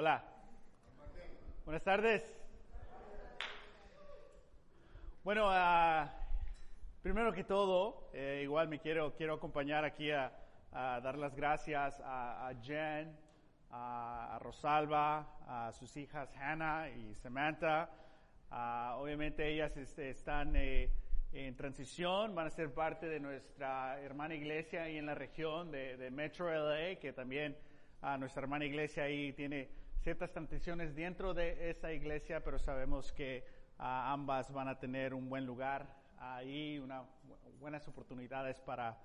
Hola. Buenas tardes. Bueno, ah, primero que todo, eh, igual me quiero, quiero acompañar aquí a, dar las gracias a, Jen, a, a Rosalba, a sus hijas Hannah y Samantha. Ah, obviamente ellas este, están eh, en transición, van a ser parte de nuestra hermana iglesia ahí en la región de, Metro LA, que también ah, nuestra hermana iglesia ahí tiene ciertas transiciones dentro de esa iglesia, pero sabemos que ah, ambas van a tener un buen lugar ahí, buenas oportunidades para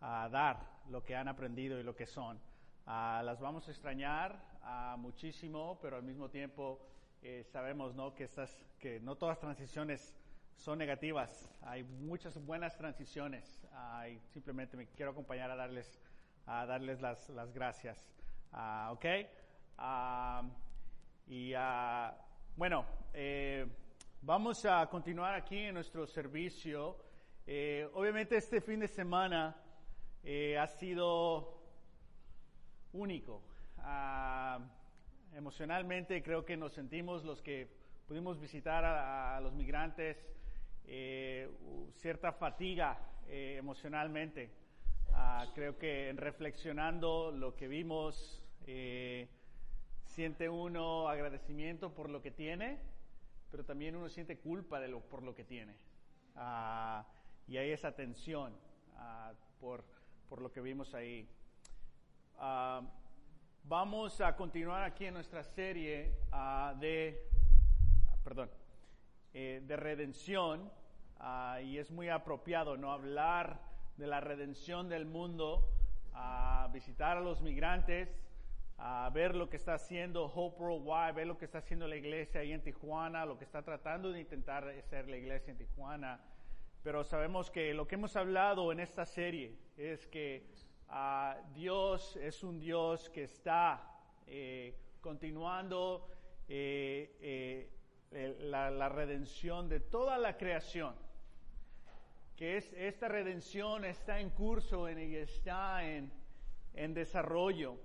ah, dar lo que han aprendido y lo que son. Ah, las vamos a extrañar muchísimo, pero al mismo tiempo eh, sabemos que, no todas transiciones son negativas. Hay muchas buenas transiciones simplemente me quiero acompañar a darles, a darles las, gracias. ¿Ok? Ah, y ah, bueno, eh, vamos a continuar aquí en nuestro servicio. Eh, obviamente este fin de semana eh, ha sido único. Ah, emocionalmente creo que nos sentimos los que pudimos visitar a, los migrantes cierta fatiga emocionalmente. Creo que reflexionando lo que vimos, siente uno agradecimiento por lo que tiene, pero también uno siente culpa por lo que tiene. Ah, y hay esa tensión ah, por, por lo que vimos ahí. Ah, vamos a continuar aquí en nuestra serie de, perdón, eh, de redención y es muy apropiado no hablar de la redención del mundo, visitar a los migrantes, a ver lo que está haciendo Hope Worldwide, ver lo que está haciendo la iglesia ahí en Tijuana, lo que está tratando de intentar hacer la iglesia en Tijuana. Pero sabemos que lo que hemos hablado en esta serie es que ah, Dios es un Dios que está eh, continuando eh, eh, la, redención de toda la creación que es, esta redención está en curso y está en desarrollo.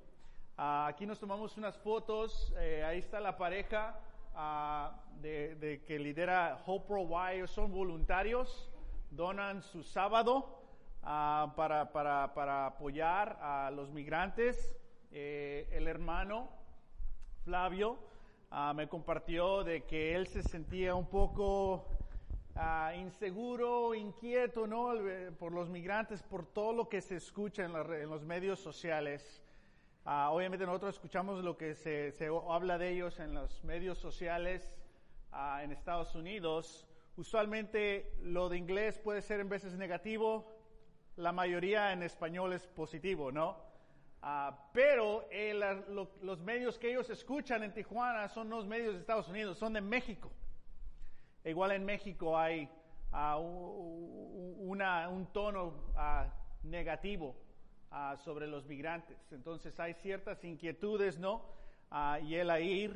Ah, aquí nos tomamos unas fotos, eh, ahí está la pareja ah, de, que lidera Hope Worldwide, ellos son voluntarios, donan su sábado ah, para, para, para apoyar a los migrantes. Eh, el hermano Flavio me compartió de que él se sentía un poco inseguro, inquieto, ¿no? Por los migrantes, por todo lo que se escucha en, la en los medios sociales. Ah, obviamente nosotros escuchamos lo que se, se habla de ellos en los medios sociales ah, en Estados Unidos. Usualmente lo de inglés puede ser en veces negativo, la mayoría en español es positivo, ¿no? Ah, pero eh, la- lo- los medios que ellos escuchan en Tijuana son los medios de Estados Unidos, son de México. Igual en México hay una- un tono negativo ah, sobre los migrantes. Entonces hay ciertas inquietudes, ¿no? Ah, y él ahí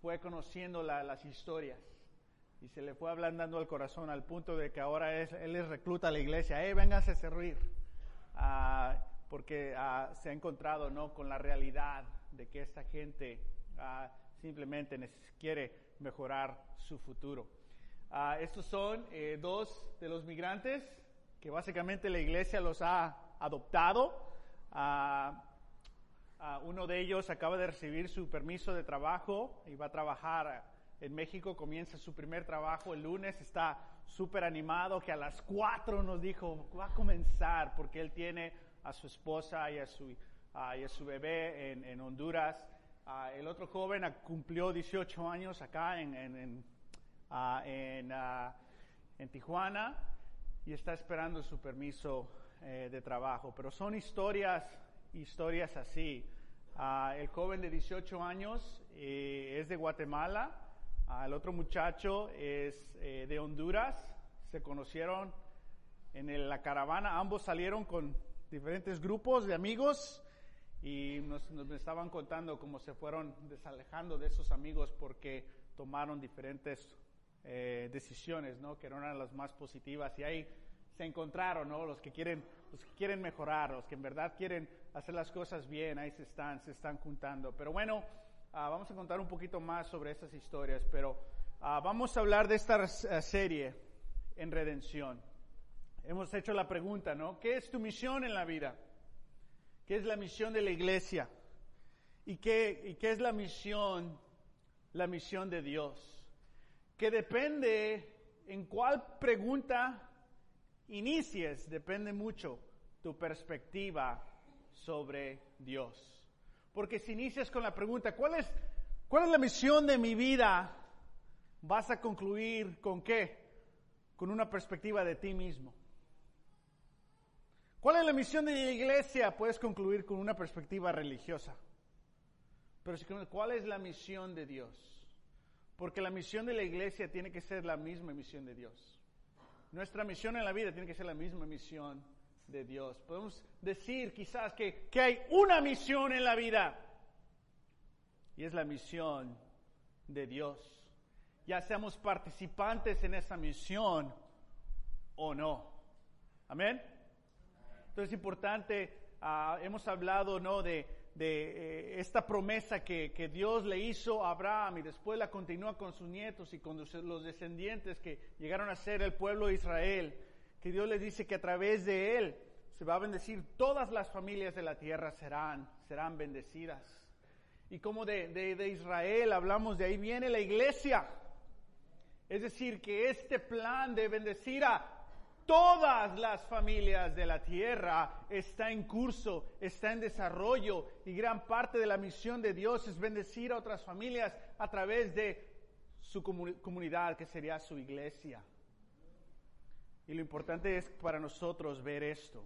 fue conociendo la- las historias y se le fue ablandando el corazón al punto de que ahora él les recluta a la iglesia, ¡eh, vénganse a servir! Ah, porque se ha encontrado ¿no? con la realidad de que esta gente ah, simplemente quiere mejorar su futuro. Estos son eh, dos de los migrantes que básicamente la iglesia los ha adoptado. Ah, ah, uno de ellos acaba de recibir su permiso de trabajo y va a trabajar en México, comienza su primer trabajo el lunes, está súper animado que a las 4 nos dijo, va a comenzar porque él tiene a su esposa y a su, bebé en, Honduras. Ah, el otro joven cumplió 18 años acá en, en, en, en Tijuana y está esperando su permiso eh, de trabajo. Pero son historias, historias así. Ah, el joven de 18 años eh, es de Guatemala, Ah, el otro muchacho es eh, de Honduras, se conocieron en el- la caravana, ambos salieron con diferentes grupos de amigos y nos, nos estaban contando cómo se fueron desalejando de esos amigos porque tomaron diferentes eh, decisiones, ¿no? Que no eran las más positivas y ahí se encontraron, ¿no? Los que quieren, los que quieren mejorar, los que en verdad quieren hacer las cosas bien, ahí se están, se están juntando. Pero bueno, ah, vamos a contar un poquito más sobre estas historias, pero ah, vamos a hablar de esta eh, serie en redención. Hemos hecho la pregunta, ¿no? ¿Qué es tu misión en la vida? ¿Qué es la misión de la iglesia? ¿Y qué, y qué es la misión, la misión de Dios? Que depende en cuál pregunta inicies, depende mucho tu perspectiva sobre Dios. Porque si inicias con la pregunta, ¿cuál es, cuál es la misión de mi vida? Vas a concluir con qué? Con una perspectiva de ti mismo. ¿Cuál es la misión de la iglesia? Puedes concluir con una perspectiva religiosa. Pero ¿cuál es la misión de Dios? Porque la misión de la iglesia tiene que ser la misma misión de Dios. Nuestra misión en la vida tiene que ser la misma misión de Dios. Podemos decir quizás que, que hay una misión en la vida. Y es la misión de Dios. Ya seamos participantes en esa misión o no. Amén. Entonces es importante, ah, hemos hablado ¿no? de, de eh, esta promesa que, que, Dios le hizo a Abraham y después la continúa con sus nietos y con los, descendientes que llegaron a ser el pueblo de Israel, que Dios les dice que a través de él se va a bendecir, todas las familias de la tierra serán, serán bendecidas. Y como de, de, de Israel hablamos, de ahí viene la iglesia. Es decir, que este plan de bendecir a todas las familias de la tierra está en curso, está en desarrollo y gran parte de la misión de Dios es bendecir a otras familias a través de su comunidad, que sería su iglesia. Y lo importante es para nosotros ver esto.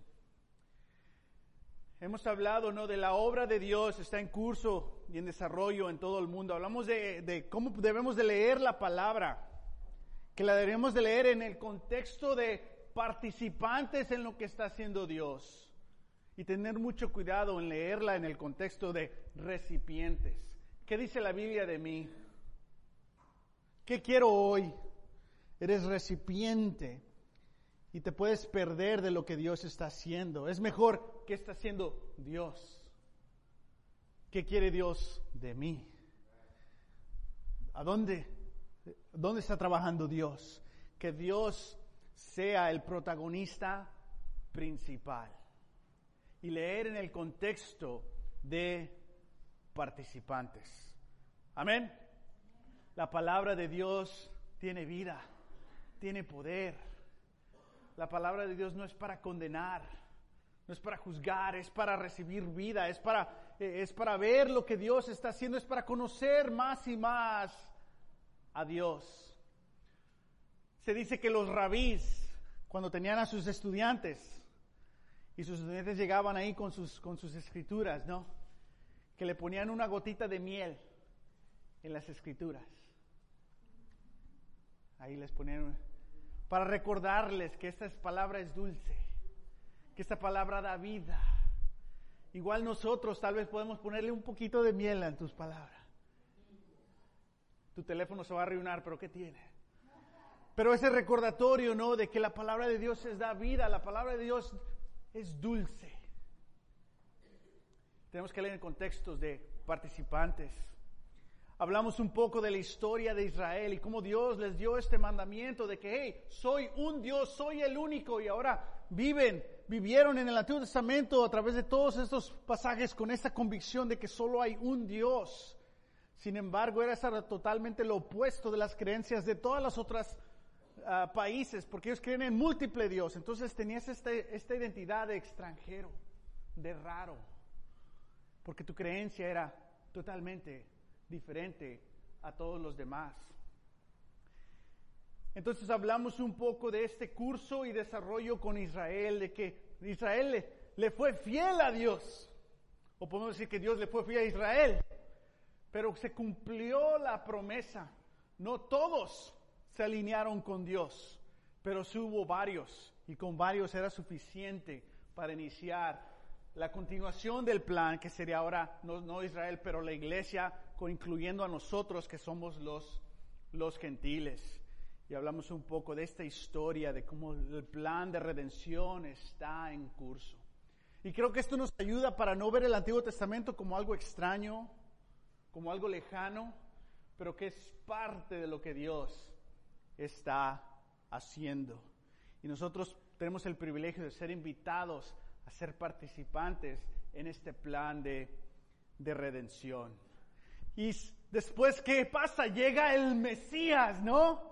Hemos hablado ¿no? de la obra de Dios, está en curso y en desarrollo en todo el mundo. Hablamos de, de cómo debemos de leer la palabra, que la debemos de leer en el contexto de participantes en lo que está haciendo Dios y tener mucho cuidado en leerla en el contexto de recipientes. ¿Qué dice la Biblia de mí? ¿Qué quiero hoy? Eres recipiente y te puedes perder de lo que Dios está haciendo. Es mejor que está haciendo Dios. ¿Qué quiere Dios de mí? ¿A dónde? ¿Dónde está trabajando Dios? Que Dios sea el protagonista principal y leer en el contexto de participantes. Amén. La palabra de Dios tiene vida, tiene poder. La palabra de Dios no es para condenar, no es para juzgar, es para recibir vida, es para, eh, es para ver lo que Dios está haciendo, es para conocer más y más a Dios. Se dice que los rabís, cuando tenían a sus estudiantes, y sus estudiantes llegaban ahí con sus, con sus escrituras, ¿no? Que le ponían una gotita de miel en las escrituras. Ahí les ponían, para recordarles que esta palabra es dulce, que esta palabra da vida. Igual nosotros tal vez podemos ponerle un poquito de miel en tus palabras. Tu teléfono se va a arruinar, pero ¿qué tiene? Pero ese recordatorio, ¿no? De que la palabra de Dios es da vida, la palabra de Dios es dulce. Tenemos que leer en contextos de participantes. Hablamos un poco de la historia de Israel y cómo Dios les dio este mandamiento de que, hey, soy un Dios, soy el único y ahora viven, vivieron en el Antiguo Testamento a través de todos estos pasajes con esta convicción de que solo hay un Dios. Sin embargo, era totalmente lo opuesto de las creencias de todas las otras países porque ellos creen en múltiple Dios. Entonces tenías este, esta identidad de extranjero, de raro, porque tu creencia era totalmente diferente a todos los demás. Entonces hablamos un poco de este curso y desarrollo con Israel, de que Israel le, le fue fiel a Dios. O podemos decir que Dios le fue fiel a Israel. Pero se cumplió la promesa. No todos se alinearon con Dios, pero sí hubo varios y con varios era suficiente para iniciar la continuación del plan que sería ahora no, Israel, pero la iglesia, incluyendo a nosotros que somos los, los gentiles. Y hablamos un poco de esta historia, de cómo el plan de redención está en curso. Y creo que esto nos ayuda para no ver el Antiguo Testamento como algo extraño, como algo lejano, pero que es parte de lo que Dios está haciendo. Y nosotros tenemos el privilegio de ser invitados a ser participantes en este plan de, de redención. Y después, ¿qué pasa? Llega el Mesías, ¿no?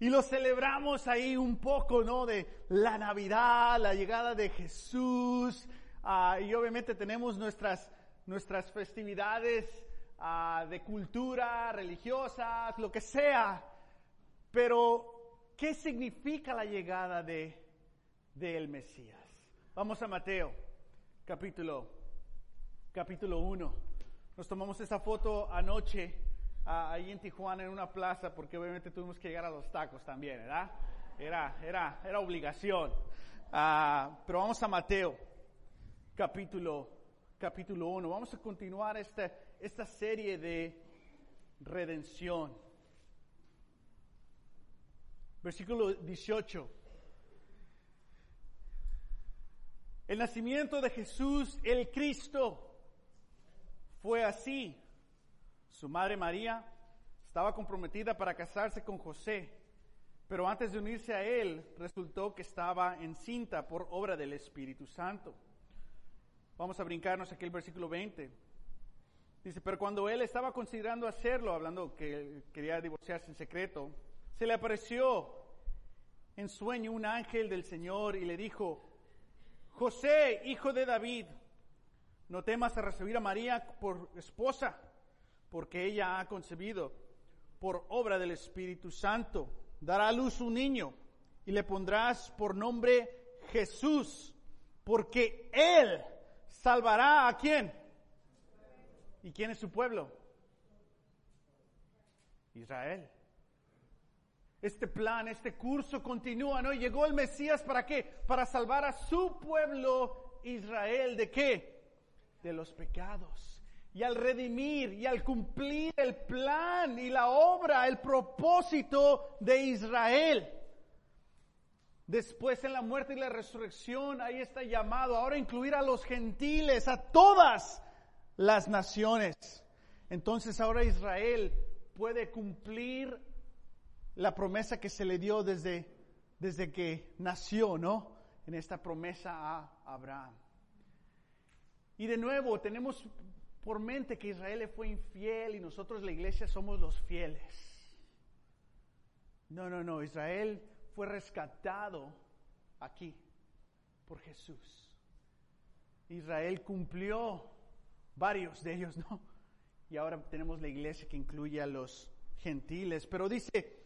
Y lo celebramos ahí un poco, ¿no? De la Navidad, la llegada de Jesús. Ah, y obviamente tenemos nuestras, nuestras festividades ah, de cultura, religiosas, lo que sea. Pero, ¿qué significa la llegada de, del Mesías? Vamos a Mateo, capítulo, capítulo 1. Nos tomamos esa foto anoche ahí en Tijuana en una plaza porque obviamente tuvimos que llegar a los tacos también, ¿verdad? Era, era, era obligación. Ah, pero vamos a Mateo, capítulo, capítulo 1. Vamos a continuar esta, esta serie de redención. Versículo 18. El nacimiento de Jesús, el Cristo, fue así. Su madre María estaba comprometida para casarse con José, pero antes de unirse a él resultó que estaba encinta por obra del Espíritu Santo. Vamos a brincarnos aquí el versículo 20. Dice, pero cuando él estaba considerando hacerlo, hablando que quería divorciarse en secreto, se le apareció en sueño un ángel del Señor y le dijo, José, hijo de David, no temas a recibir a María por esposa porque ella ha concebido por obra del Espíritu Santo. Dará a luz un niño y le pondrás por nombre Jesús, porque Él salvará a quién. ¿Y quién es su pueblo? Israel. Este plan, este curso continúa, ¿no? Llegó el Mesías para qué? Para salvar a su pueblo Israel. ¿De qué? De los pecados y al redimir y al cumplir el plan y la obra, el propósito de Israel. Después en la muerte y la resurrección, ahí está llamado ahora incluir a los gentiles, a todas las naciones. Entonces ahora Israel puede cumplir la promesa que se le dio desde, desde que nació, ¿no? En esta promesa a Abraham. Y de nuevo tenemos por mente que Israel fue infiel y nosotros la iglesia somos los fieles. No, no, no, Israel fue rescatado aquí por Jesús. Israel cumplió varios de ellos, ¿no? Y ahora tenemos la iglesia que incluye a los gentiles. Pero dice,